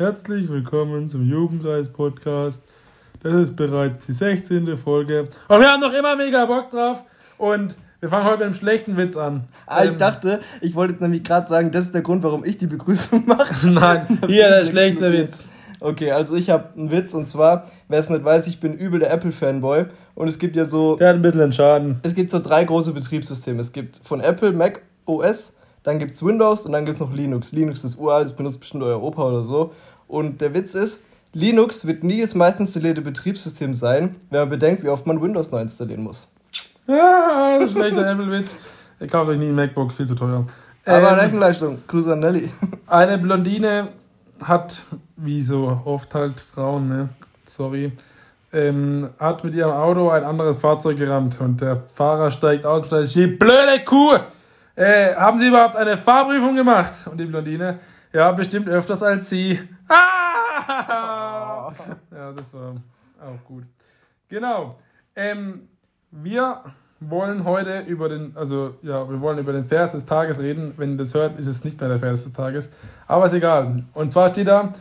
Herzlich willkommen zum Jugendreis-Podcast. Das ist bereits die 16. Folge. Und wir haben noch immer mega Bock drauf. Und wir fangen heute mit einem schlechten Witz an. Ah, ich ähm, dachte, ich wollte jetzt nämlich gerade sagen, das ist der Grund, warum ich die Begrüßung mache. Nein, hier der schlechte Witz. Okay, also ich habe einen Witz und zwar, wer es nicht weiß, ich bin übel der Apple-Fanboy und es gibt ja so. Der hat ein bisschen einen Schaden. Es gibt so drei große Betriebssysteme. Es gibt von Apple Mac OS, dann gibt es Windows und dann gibt es noch Linux. Linux ist uralt, das benutzt bestimmt euer Opa oder so. Und der Witz ist, Linux wird nie das meist installierte Betriebssystem sein, wenn man bedenkt, wie oft man Windows neu installieren muss. Ja, das ist schlechter Apple-Witz. Ich kaufe euch nie ein MacBook, viel zu teuer. Aber ähm, Rechenleistung, Grüße an Nelly. Eine Blondine hat, wie so oft halt Frauen, ne? Sorry, ähm, hat mit ihrem Auto ein anderes Fahrzeug gerammt und der Fahrer steigt aus und sagt, die blöde Kuh, äh, haben Sie überhaupt eine Fahrprüfung gemacht? Und die Blondine, ja, bestimmt öfters als Sie. Ah! Ja, das war auch gut. Genau. Ähm, wir wollen heute über den, also ja, wir wollen über den Vers des Tages reden. Wenn ihr das hört, ist es nicht mehr der Vers des Tages. Aber ist egal. Und zwar steht da,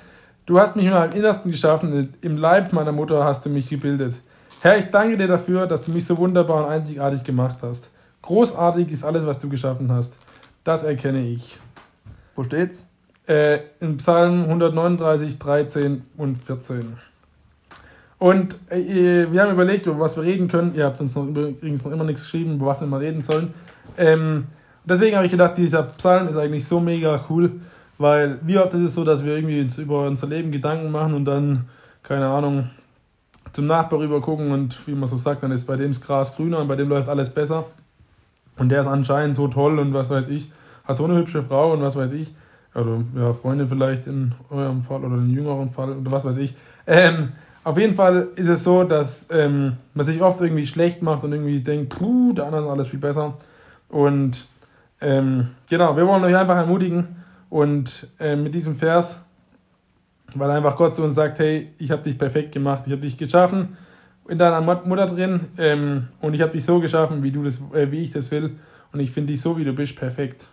du hast mich in meinem Innersten geschaffen, im Leib meiner Mutter hast du mich gebildet. Herr, ich danke dir dafür, dass du mich so wunderbar und einzigartig gemacht hast. Großartig ist alles, was du geschaffen hast. Das erkenne ich. Wo steht's? Äh, in Psalm 139, 13 und 14. Und äh, wir haben überlegt, über was wir reden können. Ihr habt uns noch übrigens noch immer nichts geschrieben, über was wir mal reden sollen. Ähm, deswegen habe ich gedacht, dieser Psalm ist eigentlich so mega cool, weil wie oft ist es so, dass wir irgendwie über unser Leben Gedanken machen und dann, keine Ahnung, zum Nachbar rüber gucken und wie man so sagt, dann ist bei dem das Gras grüner und bei dem läuft alles besser. Und der ist anscheinend so toll und was weiß ich, hat so eine hübsche Frau und was weiß ich. Oder ja, Freundin vielleicht in eurem Fall oder in jüngeren Fall oder was weiß ich. Ähm, auf jeden Fall ist es so, dass ähm, man sich oft irgendwie schlecht macht und irgendwie denkt, puh, der andere ist alles viel besser. Und ähm, genau, wir wollen euch einfach ermutigen und äh, mit diesem Vers, weil einfach Gott zu uns sagt, hey, ich habe dich perfekt gemacht, ich habe dich geschaffen in deiner Mutter drin ähm, und ich habe dich so geschaffen, wie du das, äh, wie ich das will und ich finde dich so, wie du bist, perfekt.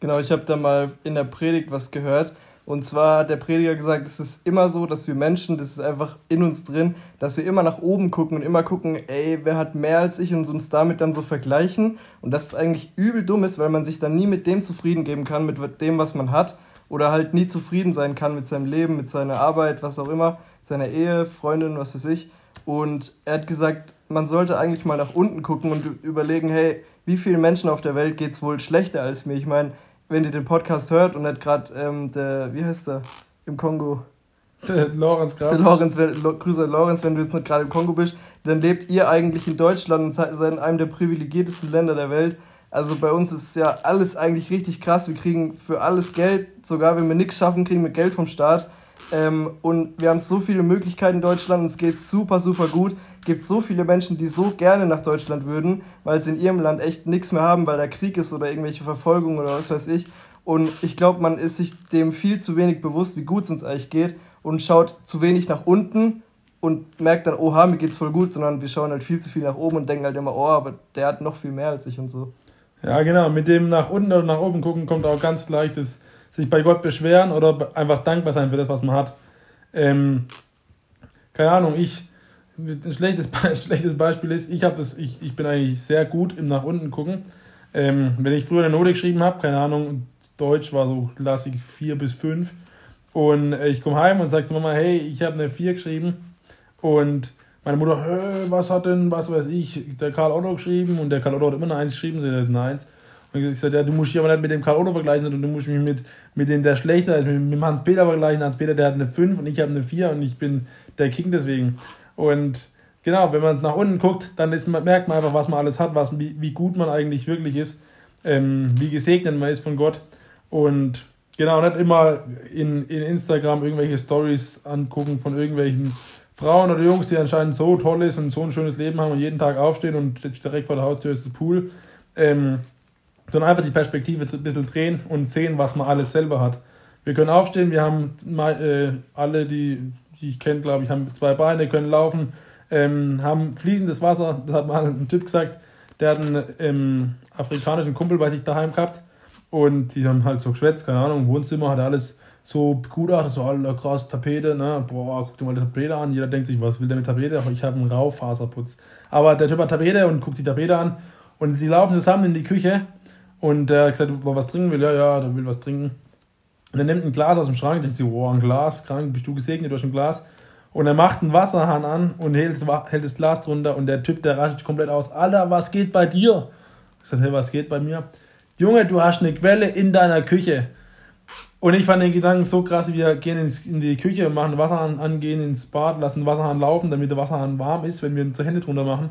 Genau, ich habe da mal in der Predigt was gehört und zwar hat der Prediger gesagt, es ist immer so, dass wir Menschen, das ist einfach in uns drin, dass wir immer nach oben gucken und immer gucken, ey, wer hat mehr als ich und uns damit dann so vergleichen. Und das ist eigentlich übel dumm ist, weil man sich dann nie mit dem zufrieden geben kann, mit dem, was man hat. Oder halt nie zufrieden sein kann mit seinem Leben, mit seiner Arbeit, was auch immer, seiner Ehe, Freundin, was weiß ich. Und er hat gesagt, man sollte eigentlich mal nach unten gucken und überlegen, hey, wie vielen Menschen auf der Welt geht es wohl schlechter als mir? Ich meine, wenn ihr den Podcast hört und nicht gerade ähm, der, wie heißt der, im Kongo? Der Lorenz gerade. Der Lorenz, Grüße Lorenz, wenn du jetzt nicht gerade im Kongo bist, dann lebt ihr eigentlich in Deutschland und seid in einem der privilegiertesten Länder der Welt. Also bei uns ist ja alles eigentlich richtig krass. Wir kriegen für alles Geld, sogar wenn wir nichts schaffen, kriegen wir Geld vom Staat. Ähm, und wir haben so viele Möglichkeiten in Deutschland und es geht super, super gut. Es gibt so viele Menschen, die so gerne nach Deutschland würden, weil sie in ihrem Land echt nichts mehr haben, weil da Krieg ist oder irgendwelche Verfolgung oder was weiß ich. Und ich glaube, man ist sich dem viel zu wenig bewusst, wie gut es uns eigentlich geht und schaut zu wenig nach unten und merkt dann, oha, mir geht's voll gut, sondern wir schauen halt viel zu viel nach oben und denken halt immer, oh, aber der hat noch viel mehr als ich und so. Ja, genau. Mit dem nach unten oder nach oben gucken kommt auch ganz leicht das sich bei Gott beschweren oder einfach dankbar sein für das, was man hat. Ähm, keine Ahnung, ich, ein schlechtes, schlechtes Beispiel ist, ich, das, ich, ich bin eigentlich sehr gut im nach unten gucken. Ähm, wenn ich früher eine Note geschrieben habe, keine Ahnung, Deutsch war so klassisch 4 bis 5 und äh, ich komme heim und sage zu Mama, hey, ich habe eine 4 geschrieben und meine Mutter, was hat denn, was weiß ich, der Karl Otto geschrieben und der Karl Otto hat immer eine 1 geschrieben, sie hat eine 1 ich sagte, ja, du musst dich aber nicht mit dem Karl vergleichen, sondern du musst mich mit, mit dem, der schlechter ist, mit, mit dem Hans-Peter vergleichen. Hans-Peter, der hat eine 5 und ich habe eine 4 und ich bin der King deswegen. Und genau, wenn man nach unten guckt, dann ist, merkt man einfach, was man alles hat, was, wie, wie gut man eigentlich wirklich ist, ähm, wie gesegnet man ist von Gott. Und genau, nicht immer in, in Instagram irgendwelche Stories angucken von irgendwelchen Frauen oder Jungs, die anscheinend so toll ist und so ein schönes Leben haben und jeden Tag aufstehen und direkt vor der Haustür ist das Pool. Ähm, sondern einfach die Perspektive ein bisschen drehen und sehen, was man alles selber hat. Wir können aufstehen, wir haben äh, alle, die, die ich kenne, glaube ich, haben zwei Beine, können laufen, ähm, haben fließendes Wasser. Das hat mal ein Typ gesagt, der hat einen ähm, afrikanischen Kumpel bei sich daheim gehabt und die haben halt so geschwätzt, keine Ahnung, Wohnzimmer, hat alles so gut aus, so alle krass Tapete, ne? Boah, guck dir mal die Tapete an. Jeder denkt sich, was will der mit Tapete? Ich habe einen Raufaserputz. Aber der Typ hat Tapete und guckt die Tapete an und sie laufen zusammen in die Küche und der hat gesagt, ob er was trinken will. Ja, ja, der will was trinken. Und er nimmt ein Glas aus dem Schrank, denkt sich, oh, ein Glas, krank, bist du gesegnet durch ein Glas. Und er macht einen Wasserhahn an und hält, hält das Glas drunter und der Typ, der rastet komplett aus. Alter, was geht bei dir? Ich sag, hey, was geht bei mir? Junge, du hast eine Quelle in deiner Küche. Und ich fand den Gedanken so krass, wir gehen in die Küche, machen Wasserhahn an, gehen ins Bad, lassen den Wasserhahn laufen, damit der Wasserhahn warm ist, wenn wir ihn zur Hände drunter machen.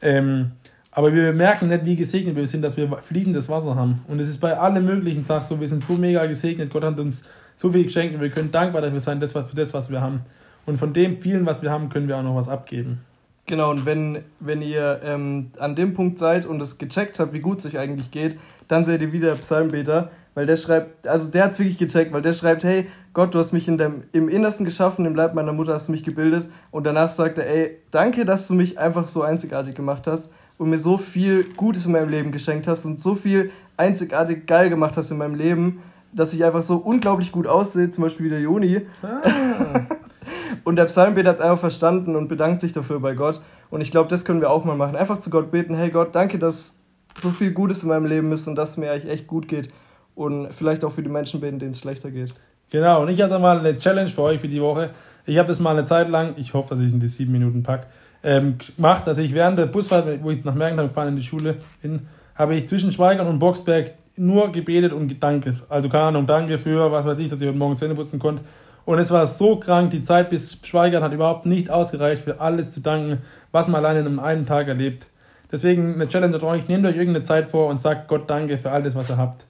Ähm, aber wir merken nicht, wie gesegnet wir sind, dass wir fließendes Wasser haben. Und es ist bei allen möglichen Sachen so, wir sind so mega gesegnet, Gott hat uns so viel geschenkt und wir können dankbar dafür sein, für das, was wir haben. Und von dem vielen, was wir haben, können wir auch noch was abgeben. Genau, und wenn, wenn ihr ähm, an dem Punkt seid und es gecheckt habt, wie gut es euch eigentlich geht, dann seid ihr wieder Psalmbeter, weil der schreibt, also der hat es wirklich gecheckt, weil der schreibt, hey, Gott, du hast mich in dem, im Innersten geschaffen, im Leib meiner Mutter hast du mich gebildet und danach sagt er, ey, danke, dass du mich einfach so einzigartig gemacht hast und mir so viel Gutes in meinem Leben geschenkt hast und so viel einzigartig geil gemacht hast in meinem Leben, dass ich einfach so unglaublich gut aussehe, zum Beispiel wie der Joni. Ah. und der Psalmbeter hat es einfach verstanden und bedankt sich dafür bei Gott. Und ich glaube, das können wir auch mal machen. Einfach zu Gott beten, hey Gott, danke, dass so viel Gutes in meinem Leben ist und dass es mir eigentlich echt gut geht. Und vielleicht auch für die Menschen beten, denen es schlechter geht. Genau, und ich hatte mal eine Challenge für euch für die Woche. Ich habe das mal eine Zeit lang, ich hoffe, dass ich es in die sieben Minuten packe, ähm, gemacht, dass ich während der Busfahrt, wo ich nach Mergentheim gefahren in die Schule bin, habe ich zwischen Schweigern und Boxberg nur gebetet und gedankt. Also keine Ahnung, danke für, was weiß ich, dass ich heute Morgen Zähne putzen konnte. Und es war so krank, die Zeit bis Schweigern hat überhaupt nicht ausgereicht, für alles zu danken, was man alleine in einem Tag erlebt. Deswegen eine Challenge an euch, nehmt euch irgendeine Zeit vor und sagt Gott danke für alles, was ihr habt.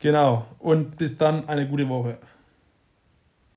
Genau. Und bis dann eine gute Woche.